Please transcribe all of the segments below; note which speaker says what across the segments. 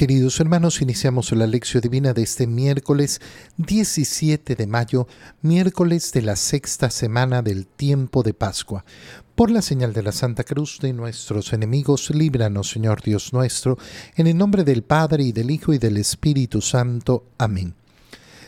Speaker 1: Queridos hermanos, iniciamos la lección divina de este miércoles 17 de mayo, miércoles de la sexta semana del tiempo de Pascua. Por la señal de la Santa Cruz de nuestros enemigos, líbranos, Señor Dios nuestro, en el nombre del Padre y del Hijo y del Espíritu Santo. Amén.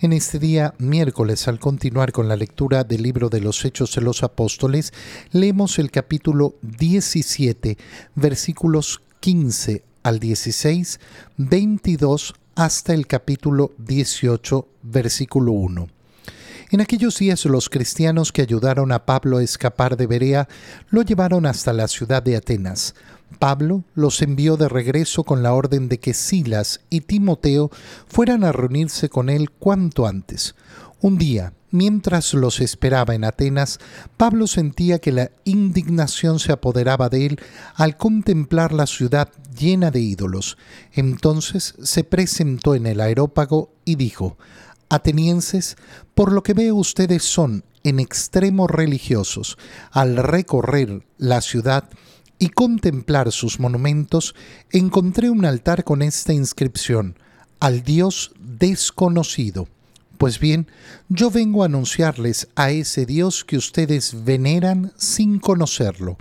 Speaker 1: En este día, miércoles, al continuar con la lectura del libro de los Hechos de los Apóstoles, leemos el capítulo 17, versículos 15 al 16, 22 hasta el capítulo 18, versículo 1. En aquellos días los cristianos que ayudaron a Pablo a escapar de Berea lo llevaron hasta la ciudad de Atenas. Pablo los envió de regreso con la orden de que Silas y Timoteo fueran a reunirse con él cuanto antes. Un día, mientras los esperaba en Atenas, Pablo sentía que la indignación se apoderaba de él al contemplar la ciudad llena de ídolos. Entonces se presentó en el aerópago y dijo, Atenienses, por lo que veo ustedes son en extremo religiosos. Al recorrer la ciudad, y contemplar sus monumentos, encontré un altar con esta inscripción, al Dios desconocido. Pues bien, yo vengo a anunciarles a ese Dios que ustedes veneran sin conocerlo,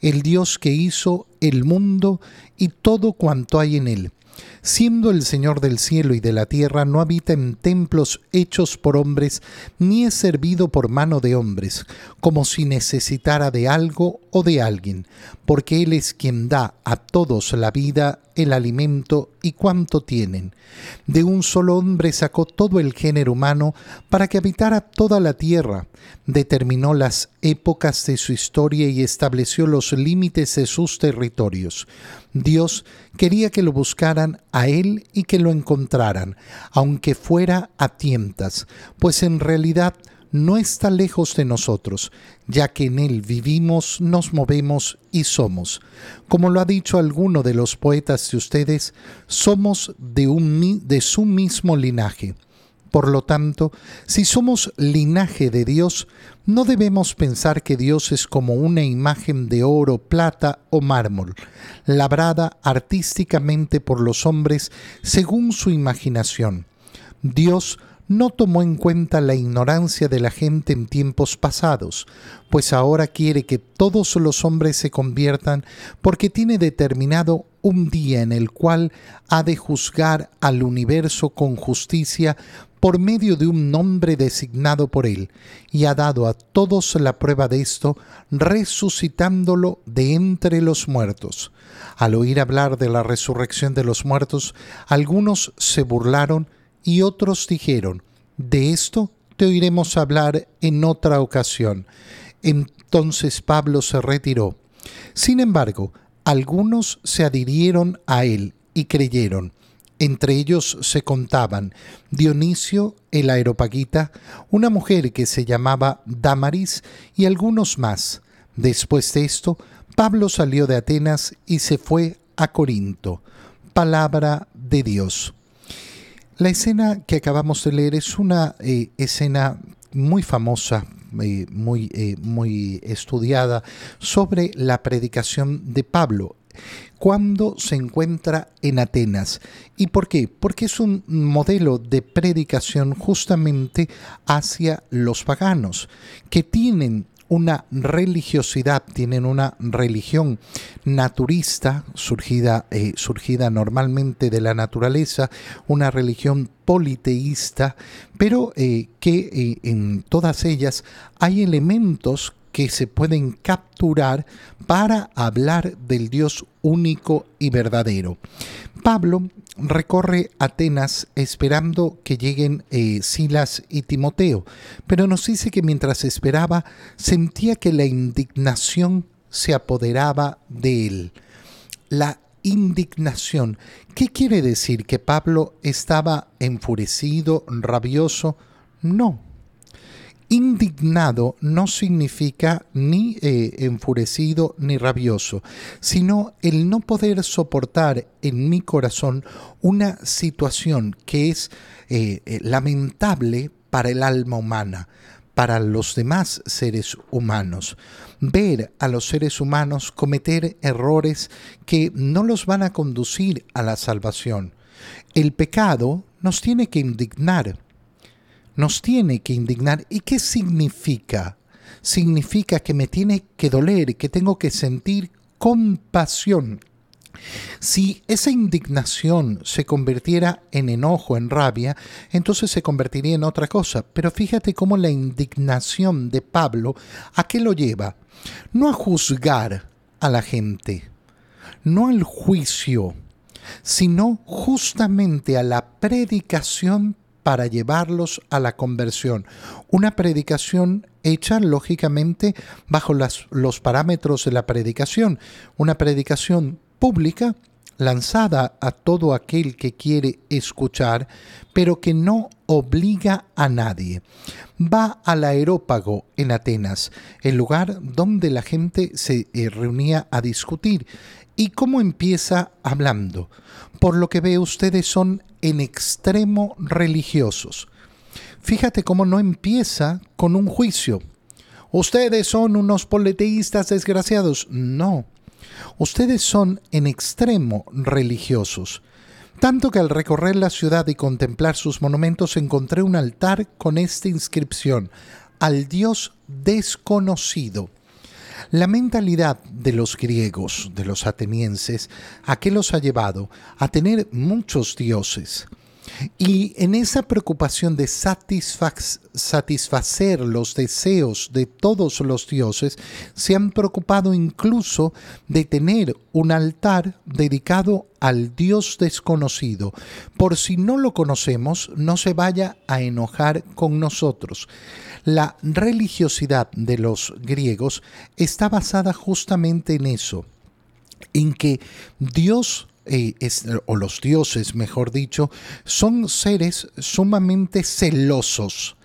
Speaker 1: el Dios que hizo el mundo y todo cuanto hay en él siendo el Señor del cielo y de la tierra, no habita en templos hechos por hombres, ni es servido por mano de hombres, como si necesitara de algo o de alguien, porque Él es quien da a todos la vida, el alimento y cuanto tienen. De un solo hombre sacó todo el género humano para que habitara toda la tierra, determinó las épocas de su historia y estableció los límites de sus territorios. Dios quería que lo buscaran a Él y que lo encontraran, aunque fuera a tientas, pues en realidad no está lejos de nosotros, ya que en Él vivimos, nos movemos y somos. Como lo ha dicho alguno de los poetas de ustedes, somos de, un, de su mismo linaje. Por lo tanto, si somos linaje de Dios, no debemos pensar que Dios es como una imagen de oro, plata o mármol, labrada artísticamente por los hombres según su imaginación. Dios no tomó en cuenta la ignorancia de la gente en tiempos pasados, pues ahora quiere que todos los hombres se conviertan porque tiene determinado un día en el cual ha de juzgar al universo con justicia por medio de un nombre designado por él, y ha dado a todos la prueba de esto, resucitándolo de entre los muertos. Al oír hablar de la resurrección de los muertos, algunos se burlaron y otros dijeron, de esto te oiremos hablar en otra ocasión. Entonces Pablo se retiró. Sin embargo, algunos se adhirieron a él y creyeron. Entre ellos se contaban Dionisio el Aeropagita, una mujer que se llamaba Damaris y algunos más. Después de esto, Pablo salió de Atenas y se fue a Corinto. Palabra de Dios. La escena que acabamos de leer es una eh, escena muy famosa, eh, muy, eh, muy estudiada, sobre la predicación de Pablo cuando se encuentra en Atenas. ¿Y por qué? Porque es un modelo de predicación justamente hacia los paganos, que tienen una religiosidad, tienen una religión naturista, surgida, eh, surgida normalmente de la naturaleza, una religión politeísta, pero eh, que eh, en todas ellas hay elementos que se pueden capturar para hablar del Dios único y verdadero. Pablo recorre Atenas esperando que lleguen eh, Silas y Timoteo, pero nos dice que mientras esperaba sentía que la indignación se apoderaba de él. La indignación. ¿Qué quiere decir? ¿Que Pablo estaba enfurecido, rabioso? No. Indignado no significa ni eh, enfurecido ni rabioso, sino el no poder soportar en mi corazón una situación que es eh, eh, lamentable para el alma humana, para los demás seres humanos. Ver a los seres humanos cometer errores que no los van a conducir a la salvación. El pecado nos tiene que indignar nos tiene que indignar. ¿Y qué significa? Significa que me tiene que doler, que tengo que sentir compasión. Si esa indignación se convirtiera en enojo, en rabia, entonces se convertiría en otra cosa. Pero fíjate cómo la indignación de Pablo, ¿a qué lo lleva? No a juzgar a la gente, no al juicio, sino justamente a la predicación para llevarlos a la conversión. Una predicación hecha lógicamente bajo los parámetros de la predicación. Una predicación pública lanzada a todo aquel que quiere escuchar, pero que no obliga a nadie. Va al aerópago en Atenas, el lugar donde la gente se eh, reunía a discutir. ¿Y cómo empieza hablando? Por lo que ve ustedes son en extremo religiosos. Fíjate cómo no empieza con un juicio. Ustedes son unos politeístas desgraciados. No. Ustedes son en extremo religiosos. Tanto que al recorrer la ciudad y contemplar sus monumentos encontré un altar con esta inscripción, al Dios desconocido. La mentalidad de los griegos, de los atenienses, ¿a qué los ha llevado? A tener muchos dioses. Y en esa preocupación de satisfacer los deseos de todos los dioses, se han preocupado incluso de tener un altar dedicado al Dios desconocido, por si no lo conocemos, no se vaya a enojar con nosotros. La religiosidad de los griegos está basada justamente en eso, en que Dios o los dioses, mejor dicho, son seres sumamente celosos.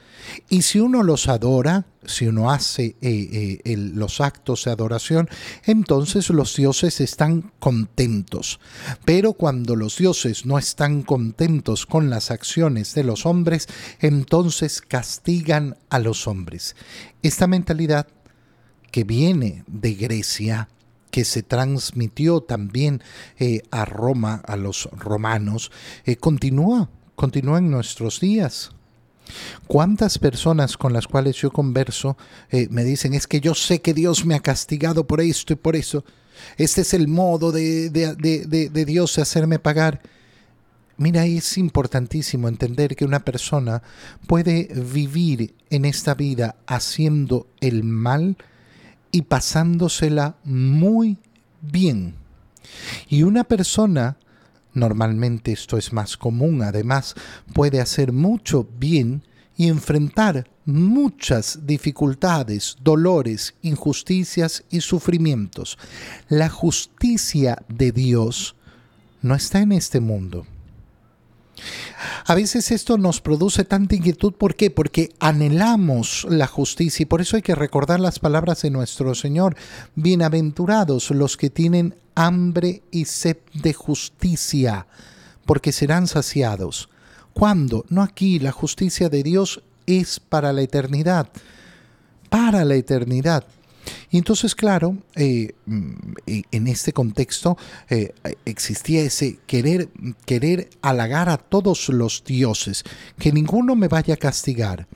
Speaker 1: Y si uno los adora, si uno hace eh, eh, los actos de adoración, entonces los dioses están contentos. Pero cuando los dioses no están contentos con las acciones de los hombres, entonces castigan a los hombres. Esta mentalidad que viene de Grecia, que se transmitió también eh, a Roma, a los romanos, eh, continúa, continúa en nuestros días. ¿Cuántas personas con las cuales yo converso eh, me dicen, es que yo sé que Dios me ha castigado por esto y por eso? Este es el modo de, de, de, de Dios hacerme pagar. Mira, es importantísimo entender que una persona puede vivir en esta vida haciendo el mal y pasándosela muy bien. Y una persona, normalmente esto es más común, además puede hacer mucho bien y enfrentar muchas dificultades, dolores, injusticias y sufrimientos. La justicia de Dios no está en este mundo. A veces esto nos produce tanta inquietud. ¿Por qué? Porque anhelamos la justicia y por eso hay que recordar las palabras de nuestro Señor. Bienaventurados los que tienen hambre y sed de justicia, porque serán saciados. ¿Cuándo? No aquí, la justicia de Dios es para la eternidad. Para la eternidad. Y entonces, claro, eh, mm, en este contexto eh, existía ese querer, querer halagar a todos los dioses, que ninguno me vaya a castigar.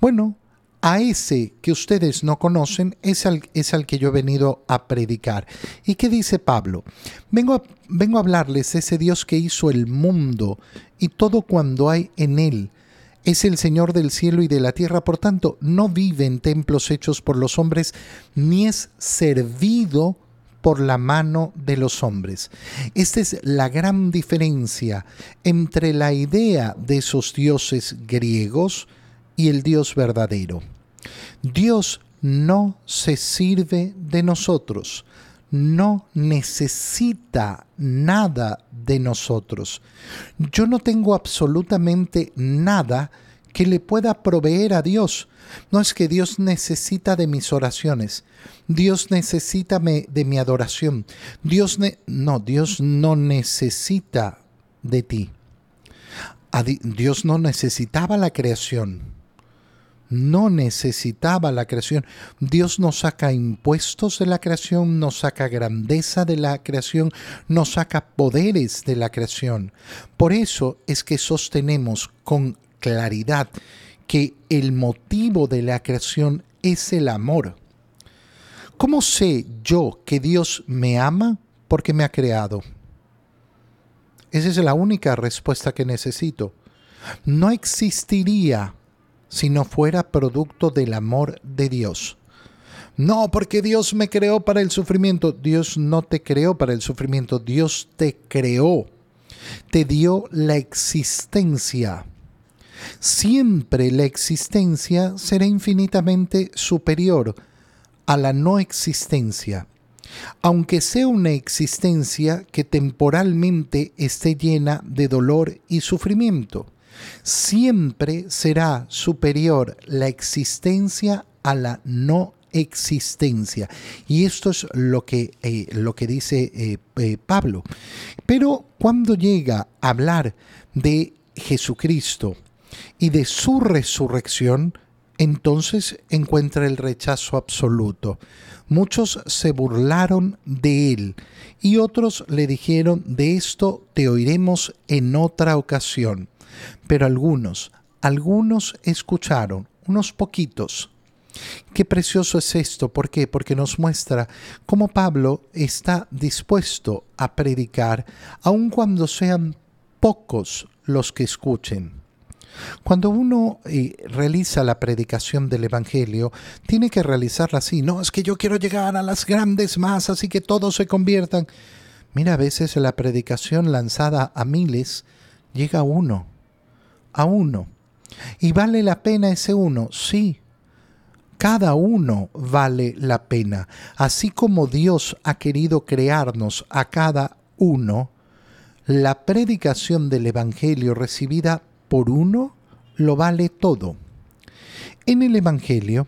Speaker 1: Bueno, a ese que ustedes no conocen es al, es al que yo he venido a predicar. ¿Y qué dice Pablo? Vengo a, vengo a hablarles de ese Dios que hizo el mundo y todo cuando hay en él es el Señor del cielo y de la tierra, por tanto, no vive en templos hechos por los hombres, ni es servido por la mano de los hombres. Esta es la gran diferencia entre la idea de esos dioses griegos y el Dios verdadero. Dios no se sirve de nosotros, no necesita nada de nosotros. Yo no tengo absolutamente nada que le pueda proveer a Dios. No es que Dios necesita de mis oraciones. Dios necesita de mi adoración. Dios no, Dios no necesita de ti. Dios no necesitaba la creación no necesitaba la creación. Dios nos saca impuestos de la creación, nos saca grandeza de la creación, nos saca poderes de la creación. Por eso es que sostenemos con claridad que el motivo de la creación es el amor. ¿Cómo sé yo que Dios me ama? Porque me ha creado. Esa es la única respuesta que necesito. No existiría si no fuera producto del amor de Dios. No, porque Dios me creó para el sufrimiento. Dios no te creó para el sufrimiento. Dios te creó. Te dio la existencia. Siempre la existencia será infinitamente superior a la no existencia, aunque sea una existencia que temporalmente esté llena de dolor y sufrimiento siempre será superior la existencia a la no existencia. Y esto es lo que, eh, lo que dice eh, eh, Pablo. Pero cuando llega a hablar de Jesucristo y de su resurrección, entonces encuentra el rechazo absoluto. Muchos se burlaron de él y otros le dijeron, de esto te oiremos en otra ocasión. Pero algunos, algunos escucharon, unos poquitos. Qué precioso es esto, ¿por qué? Porque nos muestra cómo Pablo está dispuesto a predicar, aun cuando sean pocos los que escuchen. Cuando uno eh, realiza la predicación del Evangelio, tiene que realizarla así. No, es que yo quiero llegar a las grandes masas y que todos se conviertan. Mira, a veces la predicación lanzada a miles llega a uno a uno. ¿Y vale la pena ese uno? Sí. Cada uno vale la pena. Así como Dios ha querido crearnos a cada uno, la predicación del Evangelio recibida por uno lo vale todo. En el Evangelio,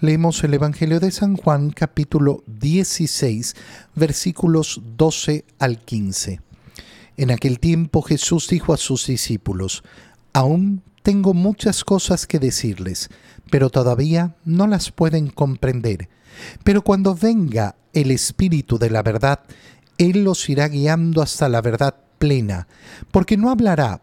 Speaker 1: leemos el Evangelio de San Juan capítulo 16 versículos 12 al 15. En aquel tiempo Jesús dijo a sus discípulos, Aún tengo muchas cosas que decirles, pero todavía no las pueden comprender. Pero cuando venga el Espíritu de la verdad, Él los irá guiando hasta la verdad plena, porque no hablará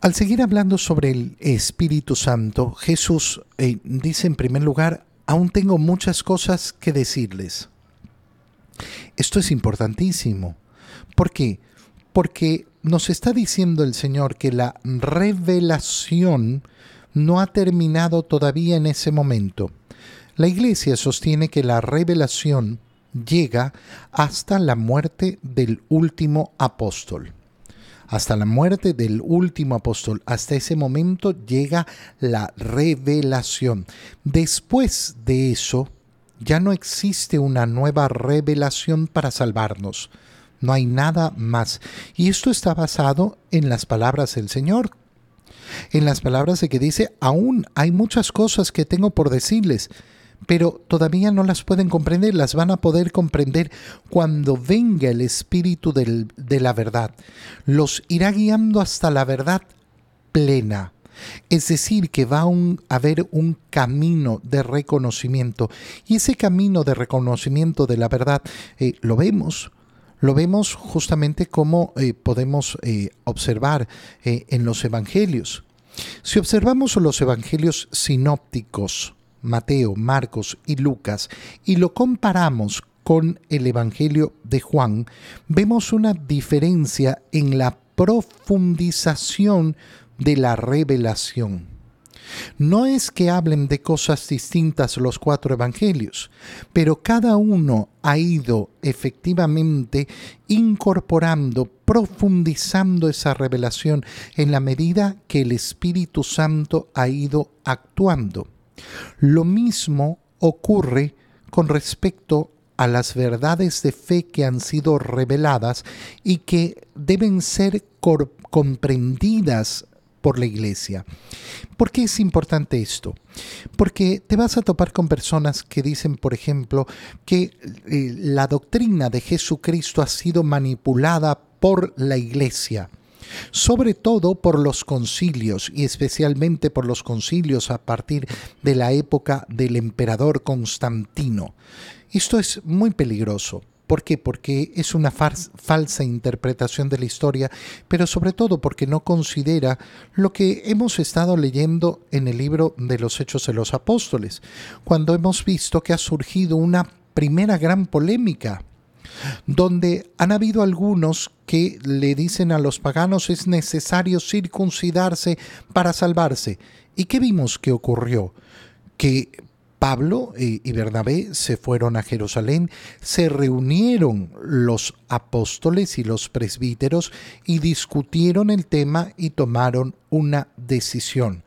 Speaker 1: Al seguir hablando sobre el Espíritu Santo, Jesús eh, dice en primer lugar, aún tengo muchas cosas que decirles. Esto es importantísimo. ¿Por qué? Porque nos está diciendo el Señor que la revelación no ha terminado todavía en ese momento. La Iglesia sostiene que la revelación llega hasta la muerte del último apóstol. Hasta la muerte del último apóstol. Hasta ese momento llega la revelación. Después de eso, ya no existe una nueva revelación para salvarnos. No hay nada más. Y esto está basado en las palabras del Señor, en las palabras de que dice, aún hay muchas cosas que tengo por decirles, pero todavía no las pueden comprender, las van a poder comprender cuando venga el Espíritu de la verdad. Los irá guiando hasta la verdad plena. Es decir, que va a haber un camino de reconocimiento. Y ese camino de reconocimiento de la verdad eh, lo vemos lo vemos justamente como eh, podemos eh, observar en los evangelios. Si observamos los evangelios sinópticos, Mateo, Marcos y Lucas, y lo comparamos con el Evangelio de Juan, vemos una diferencia en la profundización de la revelación. No es que hablen de cosas distintas los cuatro evangelios, pero cada uno ha ido efectivamente incorporando, profundizando esa revelación en la medida que el Espíritu Santo ha ido actuando. Lo mismo ocurre con respecto a las verdades de fe que han sido reveladas y que deben ser comprendidas por la iglesia. ¿Por qué es importante esto? Porque te vas a topar con personas que dicen, por ejemplo, que eh, la doctrina de Jesucristo ha sido manipulada por la iglesia sobre todo por los concilios y especialmente por los concilios a partir de la época del emperador Constantino. Esto es muy peligroso ¿Por qué? Porque es una falsa interpretación de la historia, pero sobre todo porque no considera lo que hemos estado leyendo en el libro de los Hechos de los Apóstoles, cuando hemos visto que ha surgido una primera gran polémica donde han habido algunos que le dicen a los paganos es necesario circuncidarse para salvarse. ¿Y qué vimos que ocurrió? Que Pablo y Bernabé se fueron a Jerusalén, se reunieron los apóstoles y los presbíteros y discutieron el tema y tomaron una decisión.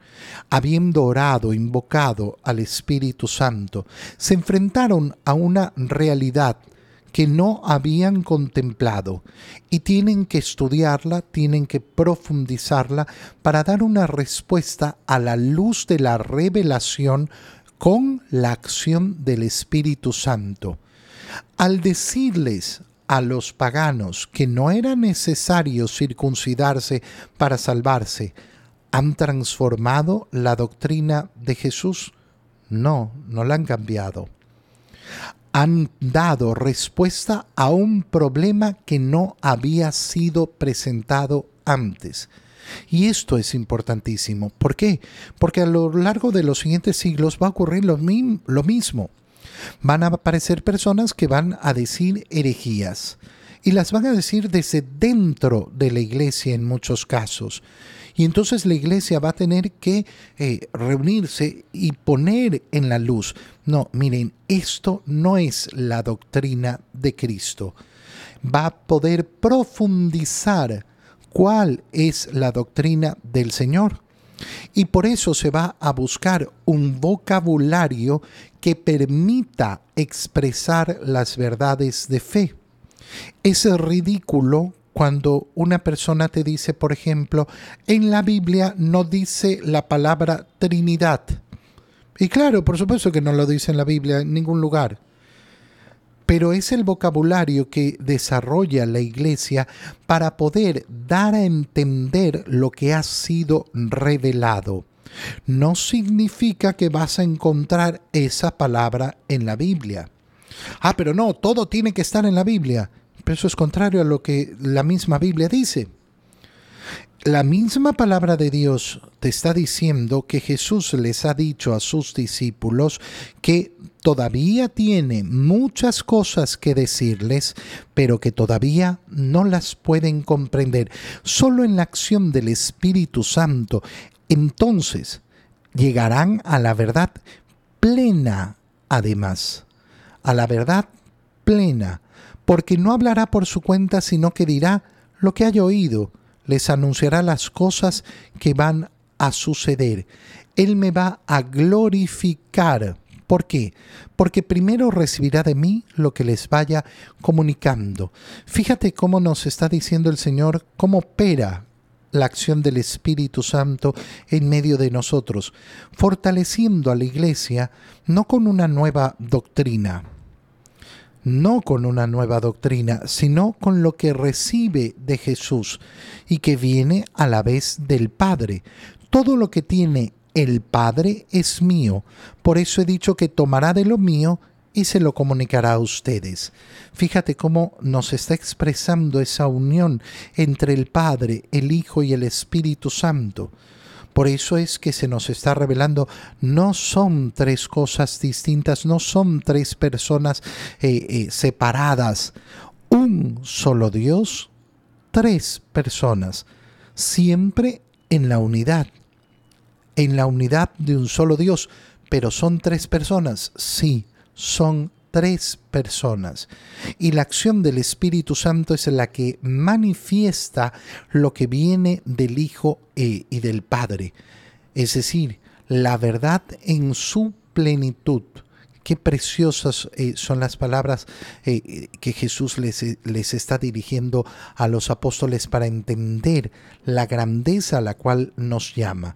Speaker 1: Habiendo orado, invocado al Espíritu Santo, se enfrentaron a una realidad que no habían contemplado y tienen que estudiarla, tienen que profundizarla para dar una respuesta a la luz de la revelación con la acción del Espíritu Santo. Al decirles a los paganos que no era necesario circuncidarse para salvarse, ¿han transformado la doctrina de Jesús? No, no la han cambiado. Han dado respuesta a un problema que no había sido presentado antes. Y esto es importantísimo. ¿Por qué? Porque a lo largo de los siguientes siglos va a ocurrir lo, mismo. Van a aparecer personas que van a decir herejías. Y las van a decir desde dentro de la iglesia en muchos casos. Y entonces la iglesia va a tener que eh, reunirse y poner en la luz. No, miren, esto no es la doctrina de Cristo. Va a poder profundizar cuál es la doctrina del Señor. Y por eso se va a buscar un vocabulario que permita expresar las verdades de fe. Es ridículo cuando una persona te dice, por ejemplo, en la Biblia no dice la palabra Trinidad. Y claro, por supuesto que no lo dice en la Biblia en ningún lugar pero es el vocabulario que desarrolla la iglesia para poder dar a entender lo que ha sido revelado. No significa que vas a encontrar esa palabra en la Biblia. Ah, pero no, todo tiene que estar en la Biblia. Pero eso es contrario a lo que la misma Biblia dice. La misma palabra de Dios te está diciendo que Jesús les ha dicho a sus discípulos que todavía tiene muchas cosas que decirles, pero que todavía no las pueden comprender. Solo en la acción del Espíritu Santo, entonces llegarán a la verdad plena, además, a la verdad plena, porque no hablará por su cuenta, sino que dirá lo que haya oído les anunciará las cosas que van a suceder. Él me va a glorificar. ¿Por qué? Porque primero recibirá de mí lo que les vaya comunicando. Fíjate cómo nos está diciendo el Señor, cómo opera la acción del Espíritu Santo en medio de nosotros, fortaleciendo a la iglesia no con una nueva doctrina, no con una nueva doctrina, sino con lo que recibe de Jesús y que viene a la vez del Padre. Todo lo que tiene el Padre es mío, por eso he dicho que tomará de lo mío y se lo comunicará a ustedes. Fíjate cómo nos está expresando esa unión entre el Padre, el Hijo y el Espíritu Santo. Por eso es que se nos está revelando, no son tres cosas distintas, no son tres personas eh, eh, separadas. Un solo Dios, tres personas, siempre en la unidad. en la unidad de un solo Dios, pero son tres personas, sí, son tres personas. Y la acción del Espíritu Santo es la que manifiesta lo que viene del Hijo eh, y del Padre. Es decir, la verdad en su plenitud. Qué preciosas eh, son las palabras eh, que Jesús les, les, está dirigiendo a los apóstoles para entender la grandeza a la cual nos llama.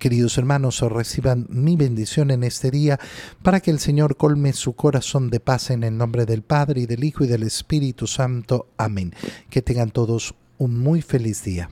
Speaker 1: Queridos hermanos, reciban mi bendición en este día para que el Señor colme su corazón de paz en el nombre del Padre y del Hijo y del Espíritu Santo. Amén. Que tengan todos un muy feliz día.